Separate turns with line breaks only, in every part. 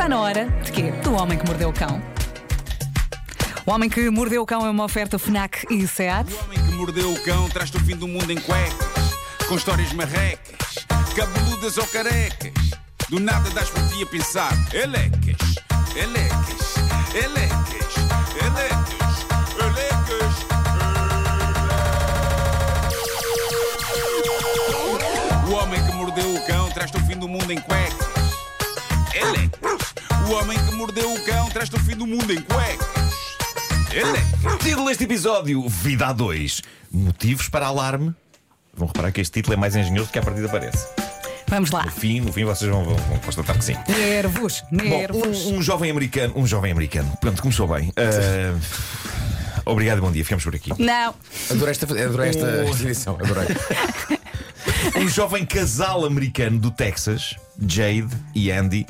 Está na hora de quê? Do Homem que Mordeu o Cão. O Homem que Mordeu o Cão é uma oferta FNAC e SEAT.
O homem que mordeu o cão traz-te o fim do mundo em cuecas, com histórias marrecas, cabeludas ou carecas. Do nada das por ti a pensar, elecas, elecas, elecas, elecas, elecas. O homem que mordeu o cão traz-te o fim do mundo em cuecas, elecas. O homem que mordeu o cão traz-te o fim do mundo em cuecas, elecas.
Título deste episódio: Vida a 2. Motivos para alarme. Vão reparar que este título é mais engenhoso do que a partida parece.
Vamos lá.
No fim, no fim vocês vão, vão- vão constatar que sim.
Nervos,
Bom,
nervos.
um, um jovem americano. Um jovem americano. Pronto, começou bem. Ah, obrigado e bom dia. Ficamos por aqui.
Não.
Adorei esta, adorei esta,
Oh.
esta edição, adorei.
Um jovem casal americano do Texas, Jade e Andy,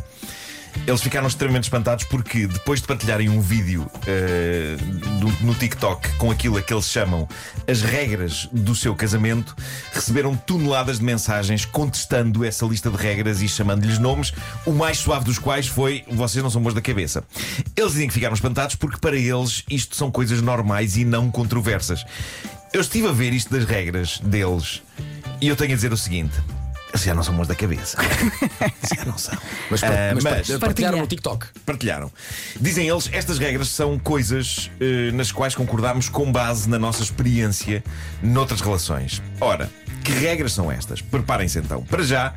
eles ficaram extremamente espantados porque depois de partilharem um vídeo do- no TikTok com aquilo a que eles chamam as regras do seu casamento, receberam toneladas de mensagens contestando essa lista de regras e chamando-lhes nomes, o mais suave dos quais foi vocês não são bons da cabeça. Eles dizem que ficaram espantados porque para eles isto são coisas normais e não controversas. Eu estive a ver isto das regras deles e eu tenho a dizer o seguinte. Eles já não são bons da cabeça. Eles já não são.
Mas,
Ah,
mas,
mas-
partilharam
Partilha.
no TikTok.
Partilharam. Dizem eles, estas regras são coisas eh, nas quais concordamos com base na nossa experiência noutras relações. Ora, que regras são estas? Preparem-se então. Para já,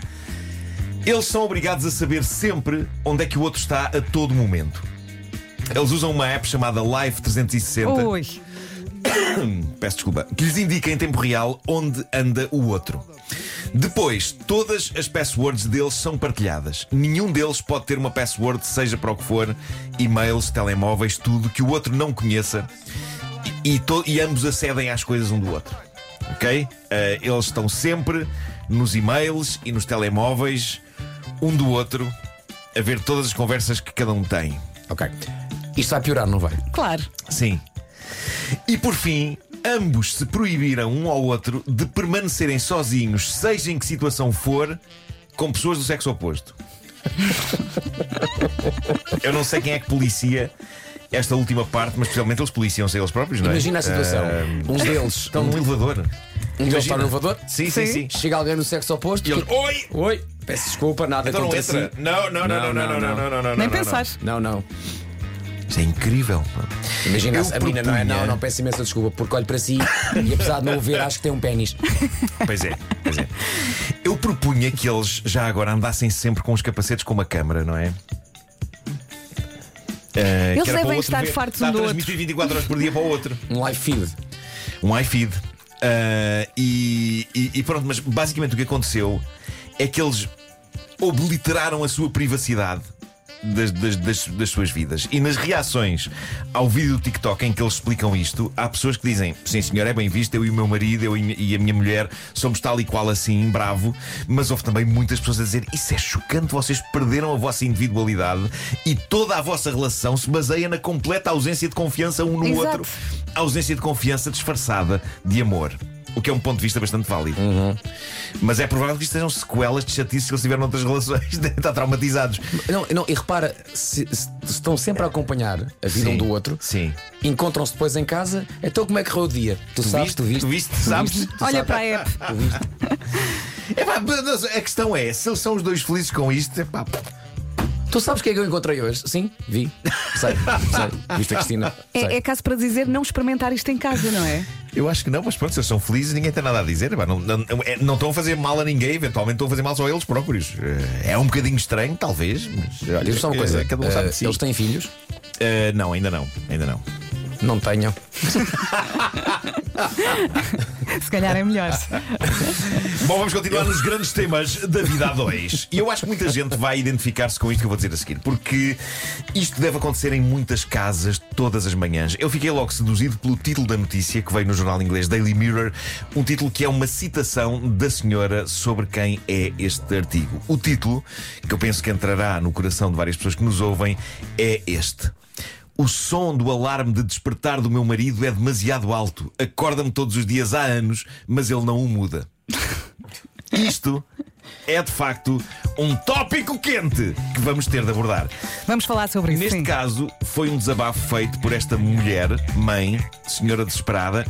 eles são obrigados a saber sempre onde é que o outro está a todo momento. Eles usam uma app chamada Live 360.
Ui.
Peço desculpa. Que lhes indica em tempo real onde anda o outro. Depois, todas as passwords deles são partilhadas. Nenhum deles pode ter uma password, seja para o que for, e-mails, telemóveis, tudo que o outro não conheça. E, e e ambos acedem às coisas um do outro. Ok? Eh, eles estão sempre nos e-mails e nos telemóveis, um do outro, a ver todas as conversas que cada um tem.
Ok. Isto vai piorar, não vai?
Claro.
Sim. E por fim, ambos se proibiram um ao outro de permanecerem sozinhos, seja em que situação for, com pessoas do sexo oposto. Eu não sei quem é que policia esta última parte, mas especialmente eles policiam-se eles próprios, não é?
Imagina a situação. Um deles.
estão num elevador.
Um deles está no elevador.
Sim, sim, sim.
Chega alguém no sexo oposto.
E eles,
que-
oi!
Oi, peço desculpa, nada
Então não
contra
entra.
si.
Não, não, não, não, não, não, não, não, não,
Nem
não,
pensar.
Não, não.
Isso é incrível.
Imagina
Eu
a menina, não é?
propunha-
Não, não, peço imensa desculpa, porque olho para si e apesar de não o ver, acho que tem um pênis.
Pois é, pois é. Eu propunha que eles já agora andassem sempre com os capacetes com uma câmara, não é? Eh,
Eles devem
outro
estar
ver-
fartos
está
um
a
do
transmitir 24 horas por dia para o outro.
Um live feed.
Um iFeed. Eh, e, e- e pronto, mas basicamente o que aconteceu é que eles obliteraram a sua privacidade. Das, das- das- das suas vidas. E nas reações ao vídeo do TikTok em que eles explicam isto, há pessoas que dizem: Sim, senhor, é bem visto, eu e o meu marido, eu e a minha mulher somos tal e qual assim, bravo. Mas houve também muitas pessoas a dizer: Isso é chocante, vocês perderam a vossa individualidade e toda a vossa relação se baseia na completa ausência de confiança um no
Exato.
outro. Ausência de confiança disfarçada de amor. O que é um ponto de vista bastante válido. Mas é provável que isto sejam sequelas de chatice que eles tiveram noutras relações. Devem estar traumatizados.
Não, não, e repara, se, se estão sempre a acompanhar a vida
Sim,
um do outro,
sim.
encontram-se depois em casa, então como é que correu o dia? Tu, sabes, tu viste?
Tu viste, sabes?
Tu
Olha
sabes?
para a app.
Tu viste?
Epá, mas a questão é: se eles são os dois felizes com isto, epá,
Tu sabes o que é que eu encontrei hoje? Sim, vi. Sei, sei. Viste a Cristina? Sei.
É, é caso para dizer não experimentar isto em casa, não é?
Eu acho que não, mas pronto, se eles são felizes, ninguém tem nada a dizer. Não, não, é- não estão a fazer mal a ninguém, eventualmente estão a fazer mal só a eles próprios. Eh, É um bocadinho estranho, talvez, mas olha,
só uma coisa:
cada um sabe de si.
eles têm filhos?
Eh, não, ainda não, ainda não.
Não tenham.
Se calhar é melhor.
Bom, vamos continuar nos grandes temas da vida a dois. E eu acho que muita gente vai identificar-se com isto que eu vou dizer a seguir, porque isto deve acontecer em muitas casas todas as manhãs. Eu fiquei logo seduzido pelo título da notícia que veio no jornal inglês Daily Mirror, um título que é uma citação da senhora sobre quem é este artigo. O título, que eu penso que entrará no coração de várias pessoas que nos ouvem, é este. O som do alarme de despertar do meu marido é demasiado alto. Acorda-me todos os dias há anos, mas ele não o muda. Isto é de facto um tópico quente que vamos ter de abordar.
Vamos falar sobre isso.
Neste
sim.
caso, foi um desabafo feito por esta mulher, mãe, senhora desesperada.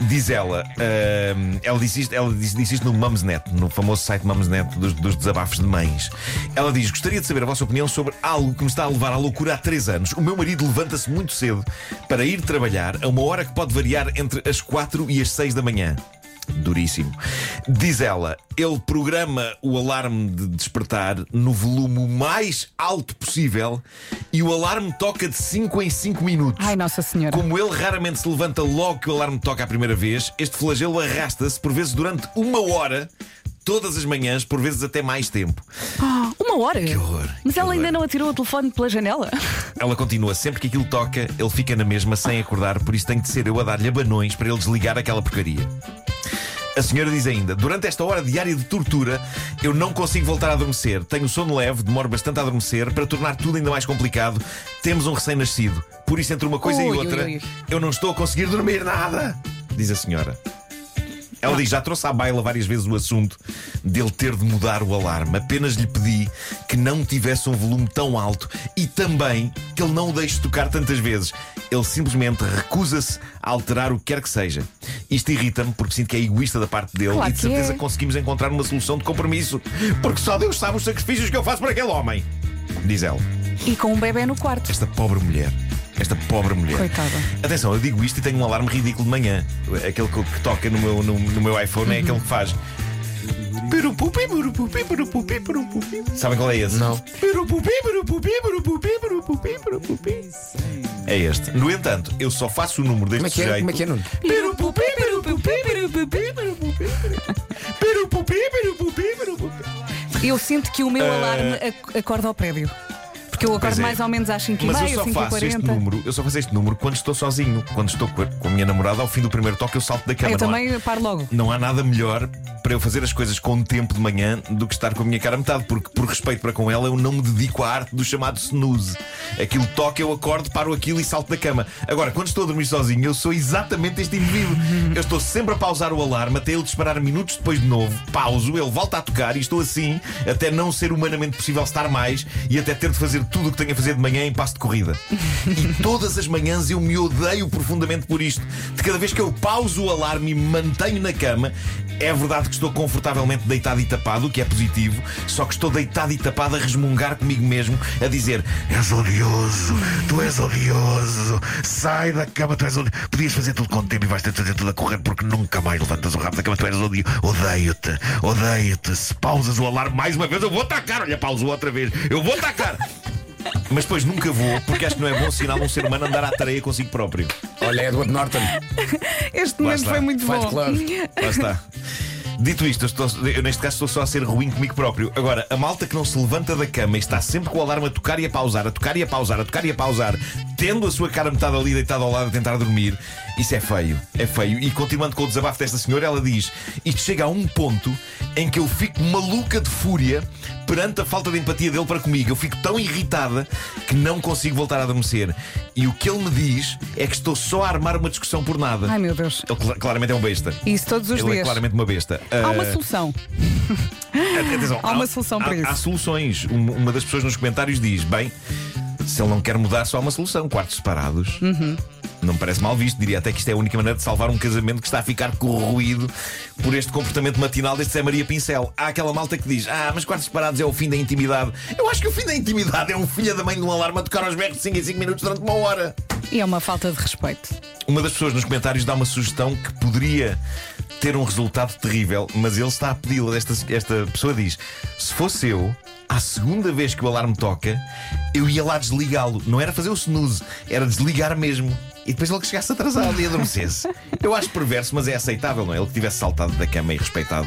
Diz ela, ahm, ela disse isto, ela disse, disse isto no Mumsnet, no famoso site Mumsnet dos, dos desabafos de mães. Ela diz: Gostaria de saber a vossa opinião sobre algo que me está a levar à loucura há três anos. O meu marido levanta-se muito cedo para ir trabalhar a uma hora que pode variar entre as quatro e as seis da manhã. Duríssimo. Diz ela, ele programa o alarme de despertar no volume mais alto possível e o alarme toca de 5 em 5 minutos.
Ai, Nossa Senhora.
Como ele raramente se levanta logo que o alarme toca a primeira vez, este flagelo arrasta-se por vezes durante uma hora, todas as manhãs, por vezes até mais tempo.
Ah, uma hora.
Que horror,
Mas
que
ela ainda
horror.
não atirou o telefone pela janela.
Ela continua, sempre que aquilo toca, ele fica na mesma sem acordar, por isso tem de ser eu a dar-lhe abanões para ele desligar aquela porcaria. A senhora diz ainda: Durante esta hora diária de tortura, eu não consigo voltar a adormecer. Tenho sono leve, demoro bastante a adormecer. Para tornar tudo ainda mais complicado, temos um recém-nascido. Por isso, entre uma coisa e
Ui,
outra,
ui, ui.
eu não estou a conseguir dormir nada, diz a senhora. Ela diz: já trouxe à baila várias vezes o assunto dele ter de mudar o alarme. Apenas lhe pedi que não tivesse um volume tão alto e também que ele não o deixe tocar tantas vezes. Ele simplesmente recusa-se a alterar o que quer que seja. Isto irrita-me porque sinto que é egoísta da parte dele
Claro
e de certeza
é.
conseguimos encontrar uma solução de compromisso. Porque só Deus sabe os sacrifícios que eu faço por aquele homem. Diz ela.
E com um bebê no quarto.
Esta pobre mulher. Esta pobre mulher.
Coitada.
Atenção, eu digo isto e tenho um alarme ridículo de manhã. Aquele que, que toca no meu, no, no meu iPhone é aquele que faz. Pirupupi, pirupupi, pirupupi, pirupupi. Sabem qual é esse?
Não.
Pirupupi, pirupupi, pirupupi, pirupupi, pirupupi. É este. No entanto, eu só faço o número deste
Como é é?
sujeito.
Como é que é, Nuno?
Pirupupi, pirupupi, pirupupi, pirupupi, pirupupi, pirupupi, pirupupi.
Eu sinto que o meu alarme ac- acorda ao prédio. Porque eu acordo
é.
mais ou menos às 5
Mas eu
5
só
5
faço este
40
número, eu só faço este número quando estou sozinho. Quando estou com a, minha namorada, ao fim do primeiro toque, eu salto da cama.
Eu
Não há-
também paro logo.
Não há nada melhor para eu fazer as coisas com tempo de manhã do que estar com a minha cara a metade, porque por respeito para com ela eu não me dedico à arte do chamado snooze. Aquilo toca, eu acordo, paro aquilo e salto da cama. Agora, quando estou a dormir sozinho, eu sou exatamente este indivíduo. Eu estou sempre a pausar o alarme até ele disparar minutos depois de novo. Pauso, ele volta a tocar e estou assim até não ser humanamente possível estar mais e até ter de fazer tudo o que tenho a fazer de manhã em passo de corrida. E todas as manhãs eu me odeio profundamente por isto. De cada vez que eu pauso o alarme e me mantenho na cama, é verdade que estou confortavelmente deitado e tapado, o que é positivo, só que estou deitado e tapado a resmungar comigo mesmo, a dizer: És odioso, tu és odioso, sai da cama, tu és odioso. Podias fazer tudo com tempo e vais ter de fazer tudo a correr porque nunca mais levantas o rabo da cama, tu és odioso. Odeio-te, odeio-te. Se pausas o alarme mais uma vez, eu vou atacar. Olha, pauso outra vez, eu vou atacar. Mas depois nunca vou, porque acho que não é bom sinal um ser humano andar à tareia consigo próprio.
Olha, Edward Norton.
Este momento foi muito
Fight
bom.
Club.
Lá está. Dito isto, eu, estou- eu neste caso estou só a ser ruim comigo próprio. Agora, a malta que não se levanta da cama e está sempre com o alarme a tocar e a pausar, a tocar e a pausar, a tocar e a pausar, tendo a sua cara metade ali deitada ao lado a tentar dormir, isso é feio. É feio. E continuando com o desabafo desta senhora, ela diz: Isto chega a um ponto em que eu fico maluca de fúria perante a falta de empatia dele para comigo. Eu fico tão irritada que não consigo voltar a adormecer. E o que ele me diz é que estou só a armar uma discussão por nada.
Ai meu Deus.
Ele cla- claramente é um besta.
Isso todos os
Ele é
dias.
claramente uma besta.
Há uma
Ah,
solução.
atenção,
há uma solução para
há-
isso.
Há soluções. Um- Uma das pessoas nos comentários diz: bem, se ele não quer mudar, só há uma solução: quartos separados.
Uhum.
Não me parece mal visto, diria até que isto é a única maneira de salvar um casamento que está a ficar corroído por este comportamento matinal deste Zé Maria Pincel. Há aquela malta que diz: Ah, mas quartos separados é o fim da intimidade. Eu acho que o fim da intimidade é um filho da mãe de um alarme a tocar aos berros de 5 em 5 minutos durante uma hora.
E é uma falta de respeito.
Uma das pessoas nos comentários dá uma sugestão que poderia ter um resultado terrível, mas ele está a pedi-la. Esta, esta pessoa diz: se fosse eu, à segunda vez que o alarme toca, eu ia lá desligá-lo. Não era fazer o snooze, era desligar mesmo. E depois ele que chegasse atrasado e adormecesse. Eu acho perverso, mas é aceitável, não é? Ele que tivesse saltado da cama e respeitado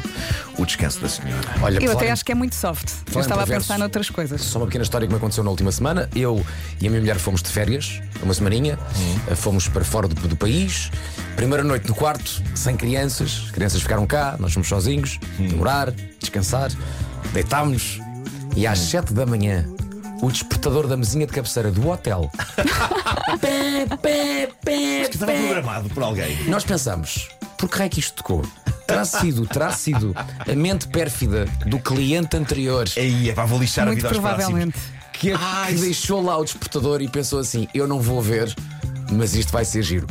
o descanso da senhora.
Olha,
Eu até
em-
acho que é muito soft. Eu estava a pensar noutras coisas.
Só uma pequena história que me aconteceu na última semana. Eu e a minha mulher fomos de férias, uma semaninha, fomos para fora do, do país. Primeira noite no quarto, sem crianças, as crianças ficaram cá, nós fomos sozinhos, demorar, descansar, deitámos e às 7 da manhã. O despertador da mesinha de cabeceira do hotel. pé, pé, pé,
Estava
pé.
programado por alguém.
Nós pensamos, por que é que isto tocou? terá sido, terá sido a mente pérfida do cliente anterior
Aí é para vou lixar a
Muito
vida aos
provavelmente.
que, que deixou lá o despertador e pensou assim: eu não vou ver, mas isto vai ser giro.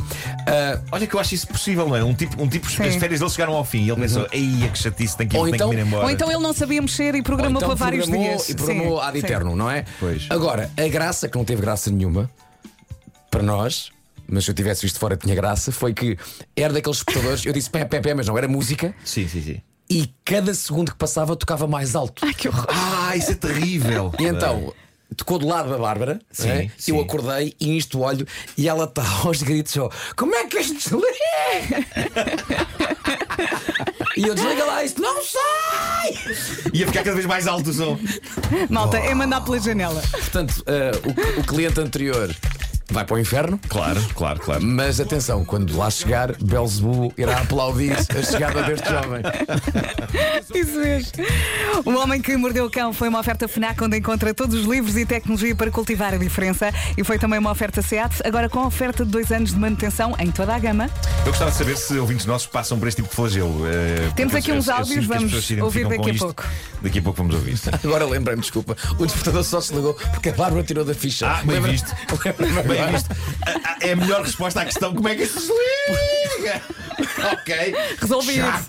Ah,
Olha que eu acho isso possível, não é? Um tipo, um tipo
Sim.
as férias dele chegaram ao fim e ele pensou, ei, é que chatice, tem que ir,
Ou
tem
então-
que ir embora.
Ou então ele não sabia mexer e programou
Ou então
para vários
programou
dias.
E programou
Sim,
ad
sim.
eterno, não é?
Pois.
Agora, a graça, que não teve graça nenhuma para nós, mas se eu tivesse visto fora tinha graça, foi que era daqueles espectadores, eu disse pé, pé, pé, mas não, era música,
Sim, sim, sim.
e cada segundo que passava tocava mais alto.
Ai, que horror.
Ah, isso é terrível.
E então. Tocou do lado da Bárbara,
Sim,
é?
sim.
eu acordei e nisto olho e ela está aos gritos: ó, Como é que isto se e eu desliga lá isto, não sai!
Ia ficar cada vez mais alto o som.
Malta, é mandar pela janela.
Portanto, eh, o, o cliente anterior vai para o inferno.
Claro, claro, claro.
Mas atenção, quando lá chegar, Belzebu irá aplaudir a chegada deste jovem.
Isso mesmo. O Homem que Mordeu o Cão foi uma oferta FNAC onde encontra todos os livros e tecnologia para cultivar a diferença. E foi também uma oferta SEAT, agora com oferta de dois anos de manutenção em toda a gama.
Eu gostava de saber se ouvintes nossos passam por este tipo de flagelo. eh,
Temos aqui
eu-
uns áudios, vamos ouvir daqui a
isto.
pouco.
Daqui a pouco vamos ouvir.
Agora lembrei-me, desculpa, o despertador só se ligou porque a Bárbara tirou da ficha.
Ah, bem
Lembra-
visto.
Lembra-me
Bem visto. É a melhor resposta à questão: como é que isto se liga? ok.
Resolvido.
Chato.